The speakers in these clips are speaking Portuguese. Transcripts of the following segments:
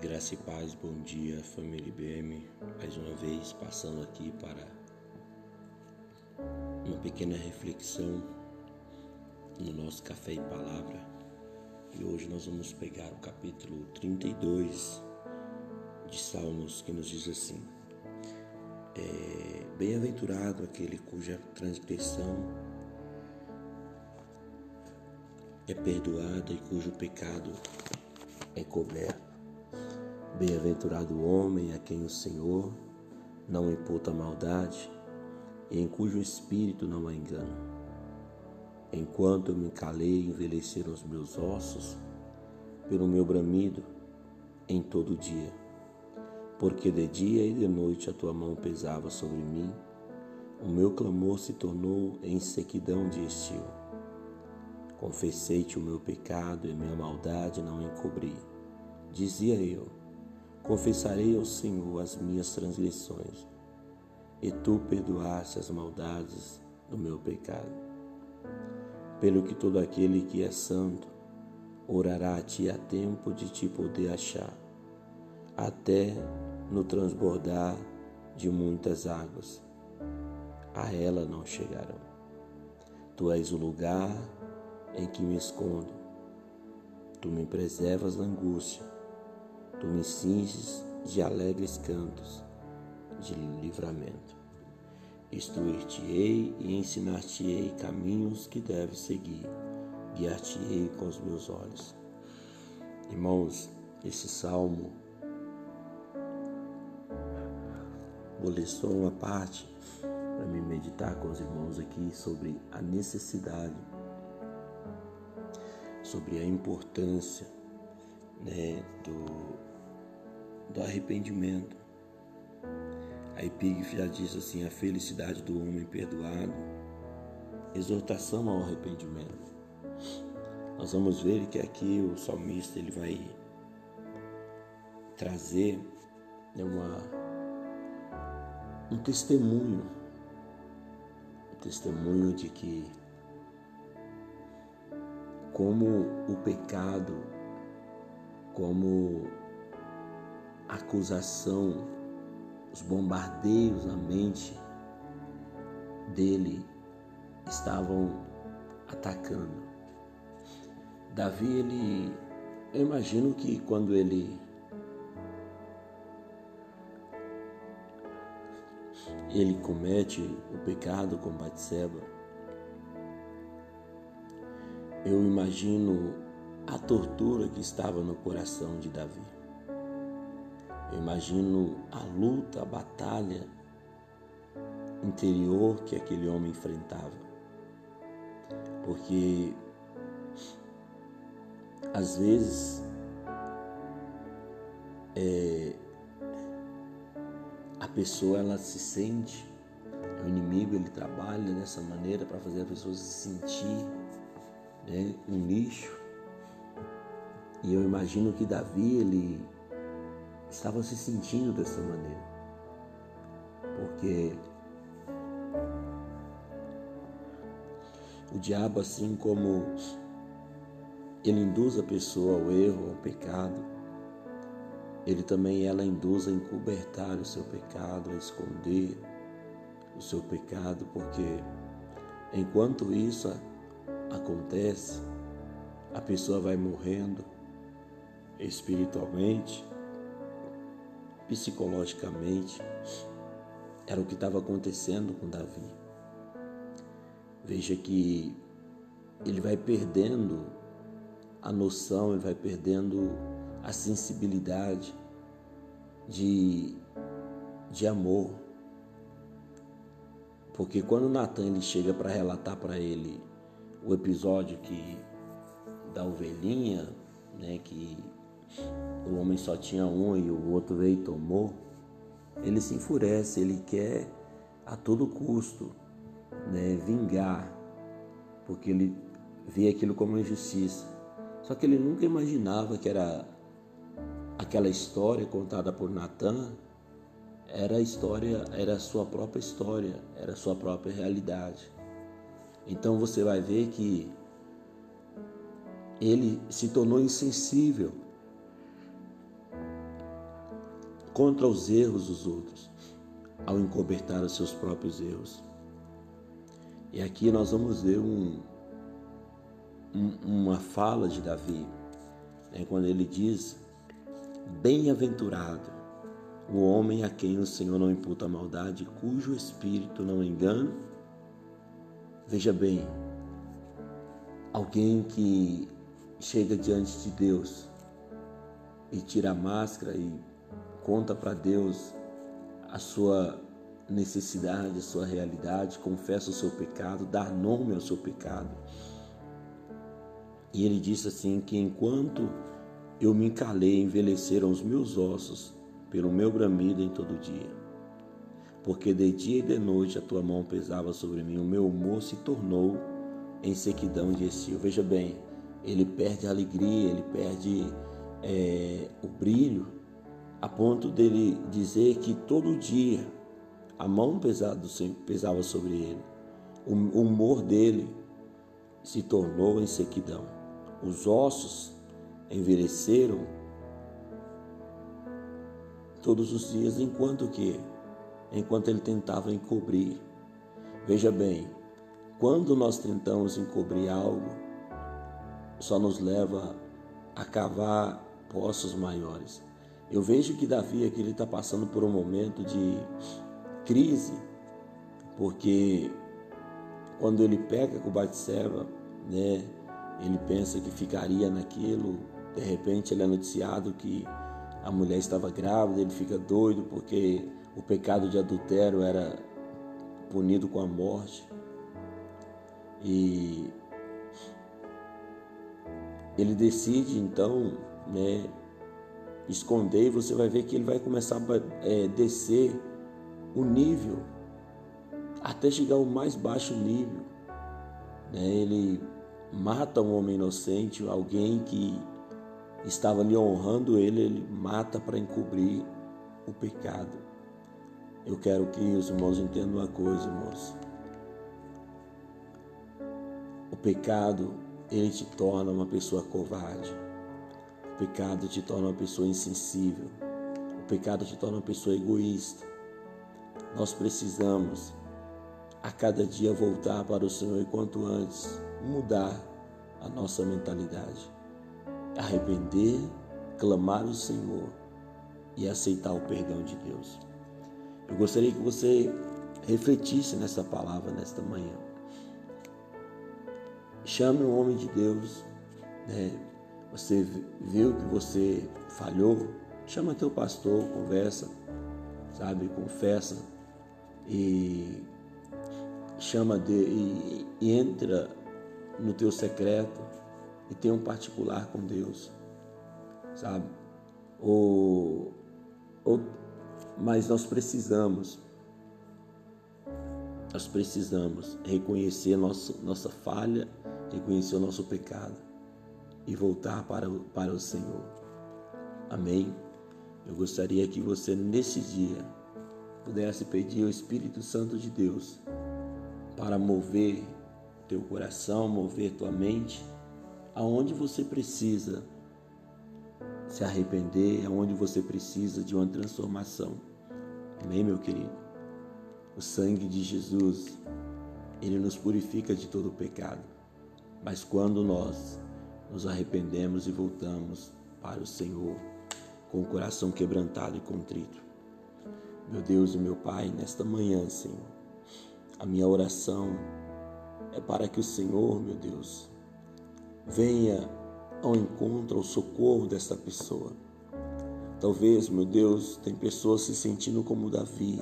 Graça e paz, bom dia, família IBM. Mais uma vez passando aqui para uma pequena reflexão no nosso Café e Palavra. E hoje nós vamos pegar o capítulo 32 de Salmos que nos diz assim: é, Bem-aventurado aquele cuja transgressão é perdoada e cujo pecado é coberto. Bem-aventurado o homem a quem o Senhor não imputa maldade e em cujo espírito não há engano. Enquanto eu me calei, envelheceram os meus ossos pelo meu bramido em todo dia. Porque de dia e de noite a tua mão pesava sobre mim, o meu clamor se tornou em sequidão de estio. Confessei-te o meu pecado e minha maldade não encobri. Dizia eu: Confessarei ao Senhor as minhas transgressões, e tu perdoaste as maldades do meu pecado. Pelo que todo aquele que é santo orará a ti a tempo de te poder achar, até no transbordar de muitas águas. A ela não chegarão. Tu és o lugar em que me escondo. Tu me preservas da angústia Tu me cinges de alegres cantos de livramento. Instruir-te-ei e ensinar-te-ei caminhos que deves seguir. Guiar-te-ei com os meus olhos. Irmãos, esse salmo vou ler só uma parte para me meditar com os irmãos aqui sobre a necessidade, sobre a importância né, do, do arrependimento. A epígrafe já diz assim: a felicidade do homem perdoado, exortação ao arrependimento. Nós vamos ver que aqui o salmista ele vai trazer né, uma, um testemunho, um testemunho de que como o pecado, como acusação, os bombardeios na mente dele estavam atacando. Davi, ele, eu imagino que quando ele ele comete o pecado com Batseba, eu imagino a tortura que estava no coração de Davi. Eu imagino a luta, a batalha interior que aquele homem enfrentava. Porque às vezes é, a pessoa ela se sente, o inimigo ele trabalha dessa maneira para fazer a pessoa se sentir né, um lixo. E eu imagino que Davi ele estava se sentindo dessa maneira. Porque o diabo, assim como ele induz a pessoa ao erro, ao pecado, ele também ela induz a encobertar o seu pecado, a esconder o seu pecado, porque enquanto isso acontece, a pessoa vai morrendo espiritualmente, psicologicamente, era o que estava acontecendo com Davi. Veja que ele vai perdendo a noção, ele vai perdendo a sensibilidade de, de amor. Porque quando Natan ele chega para relatar para ele o episódio que da ovelhinha, né, que o homem só tinha um e o outro veio e tomou, ele se enfurece, ele quer a todo custo né, vingar, porque ele vê aquilo como injustiça. Só que ele nunca imaginava que era aquela história contada por Natan era a história, era a sua própria história, era a sua própria realidade. Então você vai ver que ele se tornou insensível contra os erros dos outros, ao encobertar os seus próprios erros. E aqui nós vamos ver um, um, uma fala de Davi, né, quando ele diz: Bem-aventurado o homem a quem o Senhor não imputa maldade, cujo espírito não engana. Veja bem, alguém que chega diante de Deus e tira a máscara e conta para Deus a sua necessidade, a sua realidade, confessa o seu pecado, dá nome ao seu pecado. E ele disse assim: que enquanto eu me encalei, envelheceram os meus ossos pelo meu bramido em todo dia. Porque de dia e de noite a tua mão pesava sobre mim, o meu humor se tornou em sequidão de estio. Veja bem, ele perde a alegria, ele perde é, o brilho, a ponto dele dizer que todo dia a mão pesada pesava sobre ele, o humor dele se tornou em sequidão, os ossos envelheceram todos os dias, enquanto que, enquanto ele tentava encobrir. Veja bem, quando nós tentamos encobrir algo, só nos leva a cavar poços maiores. Eu vejo que Davi aqui está passando por um momento de crise, porque quando ele peca com Batseba, né, ele pensa que ficaria naquilo, de repente ele é noticiado que a mulher estava grávida, ele fica doido porque o pecado de adultério era punido com a morte. E ele decide então né, esconder, você vai ver que ele vai começar a é, descer o nível até chegar ao mais baixo nível. Né? Ele mata um homem inocente, alguém que estava lhe honrando ele, ele mata para encobrir o pecado. Eu quero que os irmãos entendam uma coisa, irmãos. O pecado, ele te torna uma pessoa covarde. O pecado te torna uma pessoa insensível. O pecado te torna uma pessoa egoísta. Nós precisamos a cada dia voltar para o Senhor e quanto antes mudar a nossa mentalidade. Arrepender, clamar ao Senhor e aceitar o perdão de Deus. Eu gostaria que você refletisse nessa palavra nesta manhã. Chame um homem de Deus, né? Você viu que você falhou, chama teu pastor, conversa, sabe, confessa e chama de e, e entra no teu secreto e tem um particular com Deus, sabe? Ou, ou, mas nós precisamos, nós precisamos reconhecer nosso, nossa falha, reconhecer o nosso pecado e voltar para, para o Senhor. Amém? Eu gostaria que você, nesse dia, pudesse pedir ao Espírito Santo de Deus para mover teu coração, mover tua mente aonde você precisa se arrepender, aonde você precisa de uma transformação. Amém, meu querido? O sangue de Jesus, ele nos purifica de todo pecado. Mas quando nós nos arrependemos e voltamos para o Senhor com o coração quebrantado e contrito, meu Deus e meu Pai, nesta manhã, Senhor, a minha oração é para que o Senhor, meu Deus, venha ao encontro, ao socorro desta pessoa. Talvez, meu Deus, tem pessoas se sentindo como Davi.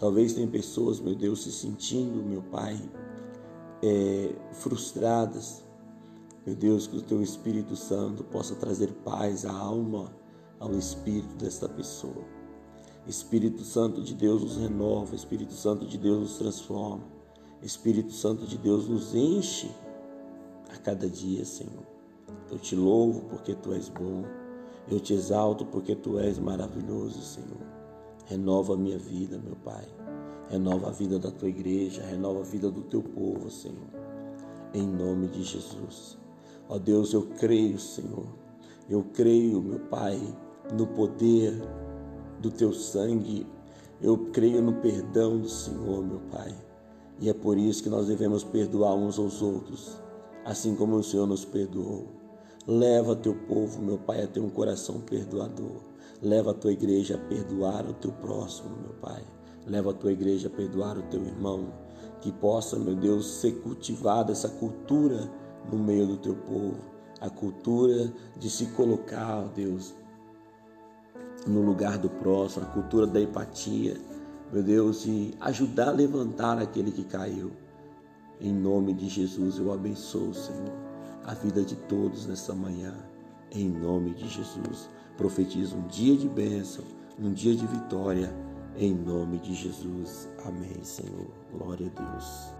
Talvez tem pessoas, meu Deus, se sentindo, meu Pai, é, frustradas. Meu Deus, que o Teu Espírito Santo possa trazer paz à alma, ao espírito desta pessoa. Espírito Santo de Deus nos renova, Espírito Santo de Deus nos transforma, Espírito Santo de Deus nos enche a cada dia, Senhor. Eu te louvo porque tu és bom, eu te exalto porque tu és maravilhoso, Senhor. Renova a minha vida, meu Pai. Renova a vida da tua igreja, renova a vida do teu povo, Senhor. Em nome de Jesus. Ó Deus, eu creio, Senhor. Eu creio, meu Pai, no poder do teu sangue, eu creio no perdão do Senhor, meu Pai. E é por isso que nós devemos perdoar uns aos outros, assim como o Senhor nos perdoou. Leva teu povo, meu Pai, a ter um coração perdoador. Leva a tua igreja a perdoar o teu próximo, meu Pai. Leva a tua igreja a perdoar o teu irmão. Que possa, meu Deus, ser cultivada essa cultura no meio do teu povo. A cultura de se colocar, ó Deus, no lugar do próximo, a cultura da empatia, meu Deus, e ajudar a levantar aquele que caiu. Em nome de Jesus eu abençoo, Senhor, a vida de todos nessa manhã. Em nome de Jesus, profetizo um dia de bênção, um dia de vitória. Em nome de Jesus. Amém, Senhor. Glória a Deus.